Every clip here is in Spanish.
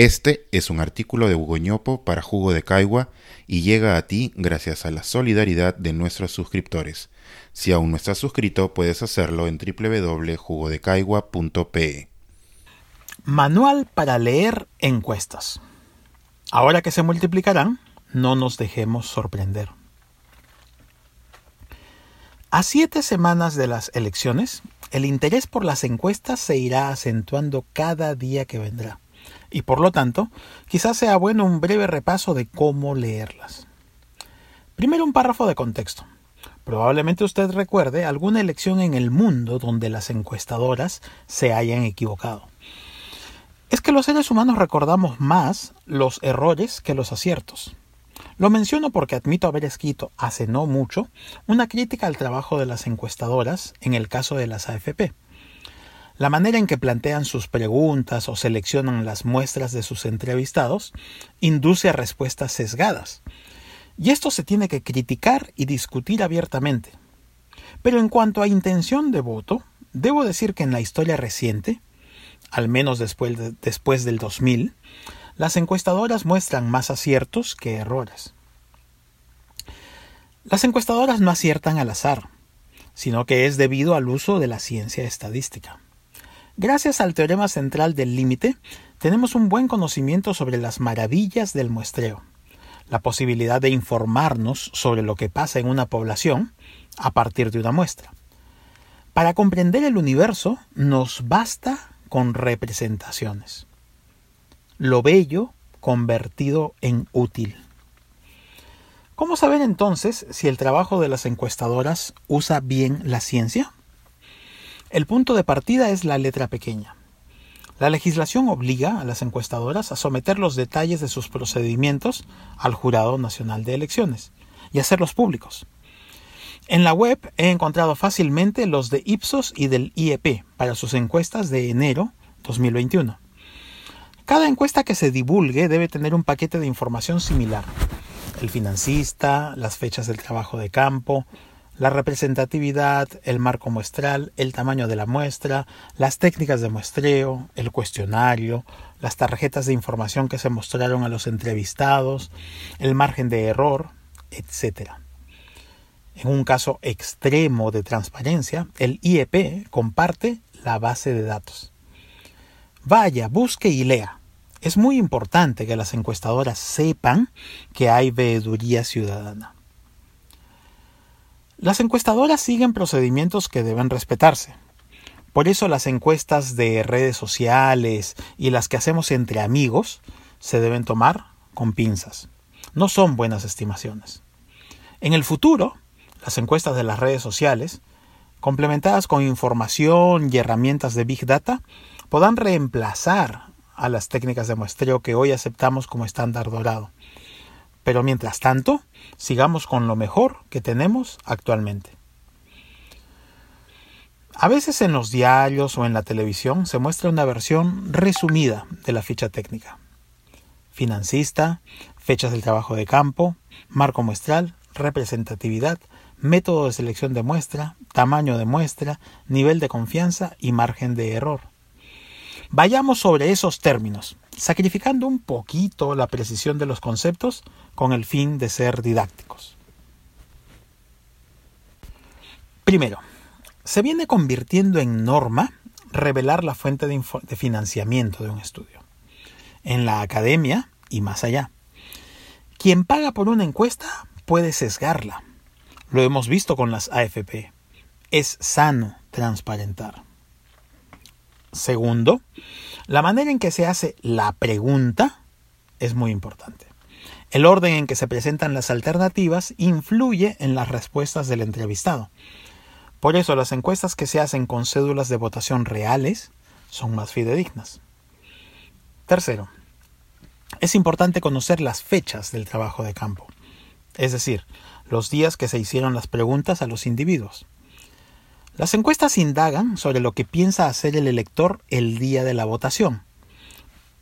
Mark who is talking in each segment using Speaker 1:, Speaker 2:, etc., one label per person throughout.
Speaker 1: Este es un artículo de Hugo Ñopo para Jugo de Caigua y llega a ti gracias a la solidaridad de nuestros suscriptores. Si aún no estás suscrito, puedes hacerlo en www.jugodecaigua.pe.
Speaker 2: Manual para leer encuestas. Ahora que se multiplicarán, no nos dejemos sorprender. A siete semanas de las elecciones, el interés por las encuestas se irá acentuando cada día que vendrá y por lo tanto quizás sea bueno un breve repaso de cómo leerlas. Primero un párrafo de contexto. Probablemente usted recuerde alguna elección en el mundo donde las encuestadoras se hayan equivocado. Es que los seres humanos recordamos más los errores que los aciertos. Lo menciono porque admito haber escrito hace no mucho una crítica al trabajo de las encuestadoras en el caso de las AFP. La manera en que plantean sus preguntas o seleccionan las muestras de sus entrevistados induce a respuestas sesgadas. Y esto se tiene que criticar y discutir abiertamente. Pero en cuanto a intención de voto, debo decir que en la historia reciente, al menos después, después del 2000, las encuestadoras muestran más aciertos que errores. Las encuestadoras no aciertan al azar, sino que es debido al uso de la ciencia estadística. Gracias al teorema central del límite, tenemos un buen conocimiento sobre las maravillas del muestreo, la posibilidad de informarnos sobre lo que pasa en una población a partir de una muestra. Para comprender el universo nos basta con representaciones. Lo bello convertido en útil. ¿Cómo saber entonces si el trabajo de las encuestadoras usa bien la ciencia? El punto de partida es la letra pequeña. La legislación obliga a las encuestadoras a someter los detalles de sus procedimientos al Jurado Nacional de Elecciones y hacerlos públicos. En la web he encontrado fácilmente los de Ipsos y del IEP para sus encuestas de enero 2021. Cada encuesta que se divulgue debe tener un paquete de información similar. El financista, las fechas del trabajo de campo, la representatividad, el marco muestral, el tamaño de la muestra, las técnicas de muestreo, el cuestionario, las tarjetas de información que se mostraron a los entrevistados, el margen de error, etc. En un caso extremo de transparencia, el IEP comparte la base de datos. Vaya, busque y lea. Es muy importante que las encuestadoras sepan que hay veeduría ciudadana. Las encuestadoras siguen procedimientos que deben respetarse. Por eso las encuestas de redes sociales y las que hacemos entre amigos se deben tomar con pinzas. No son buenas estimaciones. En el futuro, las encuestas de las redes sociales, complementadas con información y herramientas de Big Data, podrán reemplazar a las técnicas de muestreo que hoy aceptamos como estándar dorado. Pero mientras tanto, sigamos con lo mejor que tenemos actualmente. A veces en los diarios o en la televisión se muestra una versión resumida de la ficha técnica. Financista, fechas del trabajo de campo, marco muestral, representatividad, método de selección de muestra, tamaño de muestra, nivel de confianza y margen de error. Vayamos sobre esos términos sacrificando un poquito la precisión de los conceptos con el fin de ser didácticos. Primero, se viene convirtiendo en norma revelar la fuente de, financiamiento de un estudio. En la academia y más allá. Quien paga por una encuesta puede sesgarla. Lo hemos visto con las AFP. Es sano transparentar. Segundo, la manera en que se hace la pregunta es muy importante. El orden en que se presentan las alternativas influye en las respuestas del entrevistado. Por eso las encuestas que se hacen con cédulas de votación reales son más fidedignas. Tercero, es importante conocer las fechas del trabajo de campo, es decir, los días que se hicieron las preguntas a los individuos. Las encuestas indagan sobre lo que piensa hacer el elector el día de la votación.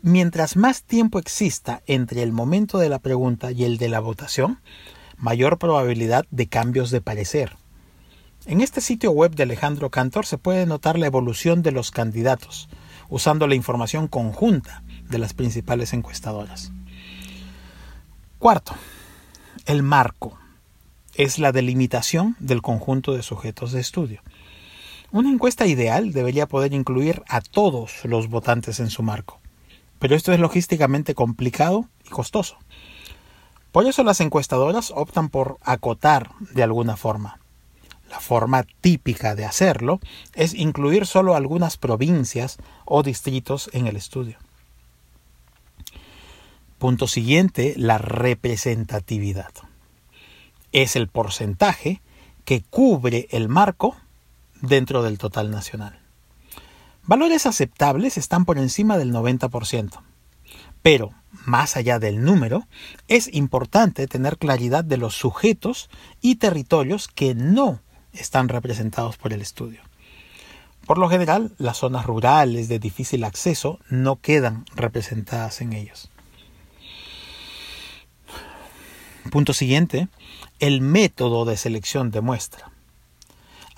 Speaker 2: Mientras más tiempo exista entre el momento de la pregunta y el de la votación, mayor probabilidad de cambios de parecer. En este sitio web de Alejandro Cantor se puede notar la evolución de los candidatos, usando la información conjunta de las principales encuestadoras. Cuarto, el marco es la delimitación del conjunto de sujetos de estudio. Una encuesta ideal debería poder incluir a todos los votantes en su marco, pero esto es logísticamente complicado y costoso. Por eso las encuestadoras optan por acotar de alguna forma. La forma típica de hacerlo es incluir solo algunas provincias o distritos en el estudio. Punto siguiente, la representatividad. Es el porcentaje que cubre el marco dentro del total nacional. Valores aceptables están por encima del 90%. Pero, más allá del número, es importante tener claridad de los sujetos y territorios que no están representados por el estudio. Por lo general, las zonas rurales de difícil acceso no quedan representadas en ellos. Punto siguiente, el método de selección de muestra.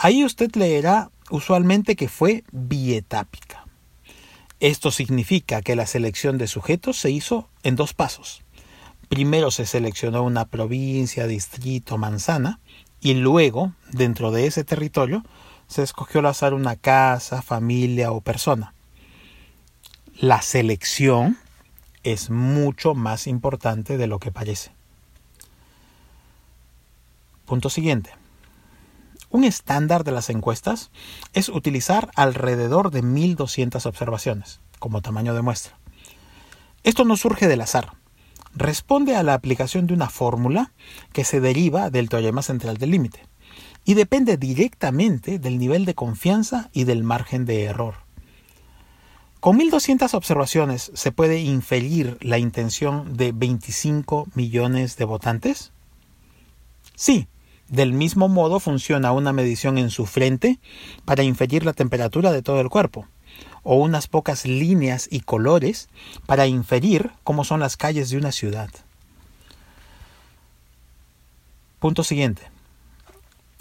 Speaker 2: Ahí usted leerá usualmente que fue bietápica. Esto significa que la selección de sujetos se hizo en dos pasos. Primero se seleccionó una provincia, distrito, manzana, y luego, dentro de ese territorio, se escogió al azar una casa, familia o persona. La selección es mucho más importante de lo que parece. Punto siguiente. Un estándar de las encuestas es utilizar alrededor de 1200 observaciones como tamaño de muestra. Esto no surge del azar responde a la aplicación de una fórmula que se deriva del teorema central del límite y depende directamente del nivel de confianza y del margen de error. Con 1200 observaciones se puede inferir la intención de 25 millones de votantes? Sí, del mismo modo funciona una medición en su frente para inferir la temperatura de todo el cuerpo o unas pocas líneas y colores para inferir cómo son las calles de una ciudad. Punto siguiente.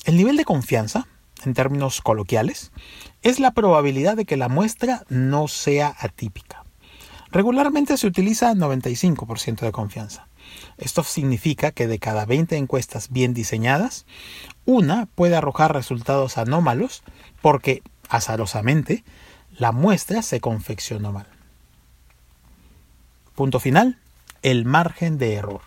Speaker 2: El nivel de confianza, en términos coloquiales, es la probabilidad de que la muestra no sea atípica. Regularmente se utiliza 95% de confianza. Esto significa que de cada 20 encuestas bien diseñadas, una puede arrojar resultados anómalos porque, azarosamente, la muestra se confeccionó mal. Punto final, el margen de error.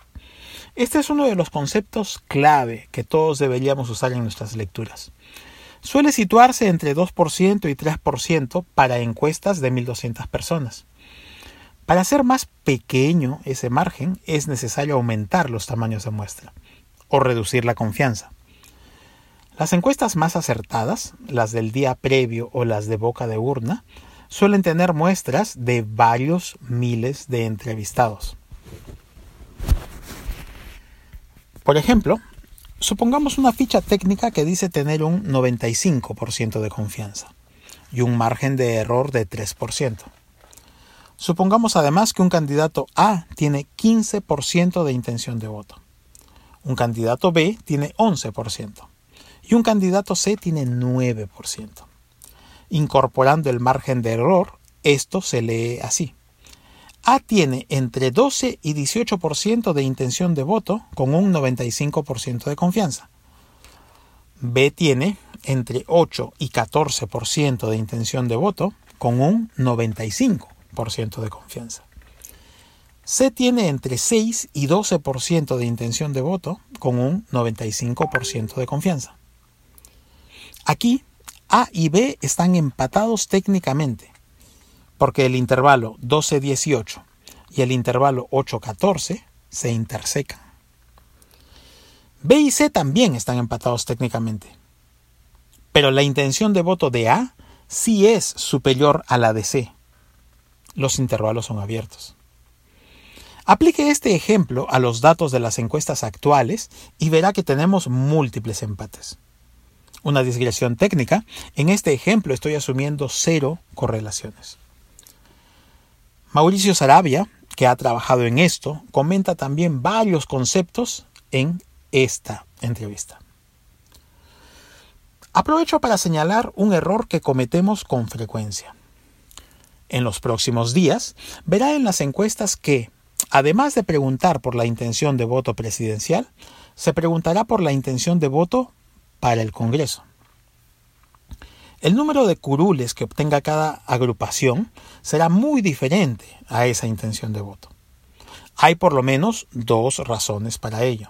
Speaker 2: Este es uno de los conceptos clave que todos deberíamos usar en nuestras lecturas. Suele situarse entre 2% y 3% para encuestas de 1.200 personas. Para hacer más pequeño ese margen es necesario aumentar los tamaños de muestra o reducir la confianza. Las encuestas más acertadas, las del día previo o las de boca de urna, suelen tener muestras de varios miles de entrevistados. Por ejemplo, supongamos una ficha técnica que dice tener un 95% de confianza y un margen de error de 3%. Supongamos además que un candidato A tiene 15% de intención de voto. Un candidato B tiene 11% y un candidato C tiene 9%. Incorporando el margen de error, esto se lee así. A tiene entre 12 y 18% de intención de voto con un 95% de confianza. B tiene entre 8 y 14% de intención de voto con un 95% de confianza. C tiene entre 6 y 12% de intención de voto con un 95% de confianza. Aquí A y B están empatados técnicamente, porque el intervalo 12-18 y el intervalo 8-14 se intersecan. B y C también están empatados técnicamente, pero la intención de voto de A sí es superior a la de C. Los intervalos son abiertos. Aplique este ejemplo a los datos de las encuestas actuales y verá que tenemos múltiples empates una digresión técnica, en este ejemplo estoy asumiendo cero correlaciones. Mauricio Sarabia, que ha trabajado en esto, comenta también varios conceptos en esta entrevista. Aprovecho para señalar un error que cometemos con frecuencia. En los próximos días verá en las encuestas que, además de preguntar por la intención de voto presidencial, se preguntará por la intención de voto para el Congreso. El número de curules que obtenga cada agrupación será muy diferente a esa intención de voto. Hay por lo menos dos razones para ello.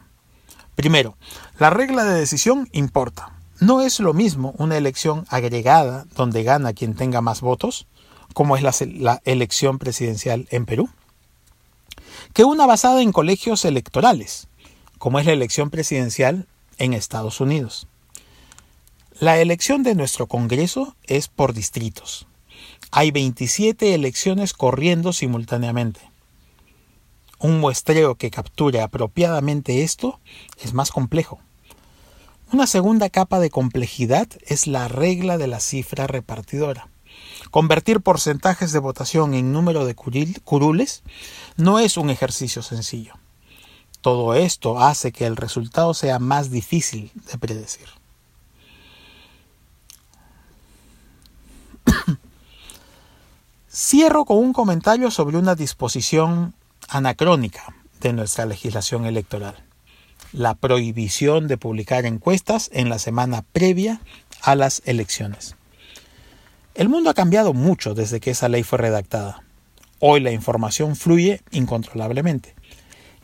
Speaker 2: Primero, la regla de decisión importa. No es lo mismo una elección agregada donde gana quien tenga más votos, como es la, elección presidencial en Perú, que una basada en colegios electorales, como es la elección presidencial en Estados Unidos. La elección de nuestro Congreso es por distritos. Hay 27 elecciones corriendo simultáneamente. Un muestreo que capture apropiadamente esto es más complejo. Una segunda capa de complejidad es la regla de la cifra repartidora. Convertir porcentajes de votación en número de curules no es un ejercicio sencillo. Todo esto hace que el resultado sea más difícil de predecir. Cierro con un comentario sobre una disposición anacrónica de nuestra legislación electoral, la prohibición de publicar encuestas en la semana previa a las elecciones. El mundo ha cambiado mucho desde que esa ley fue redactada. Hoy la información fluye incontrolablemente.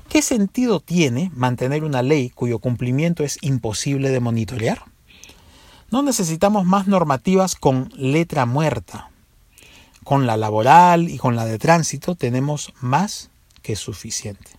Speaker 2: ¿Qué sentido tiene mantener una ley cuyo cumplimiento es imposible de monitorear? No necesitamos más normativas con letra muerta. Con la laboral y con la de tránsito tenemos más que suficiente.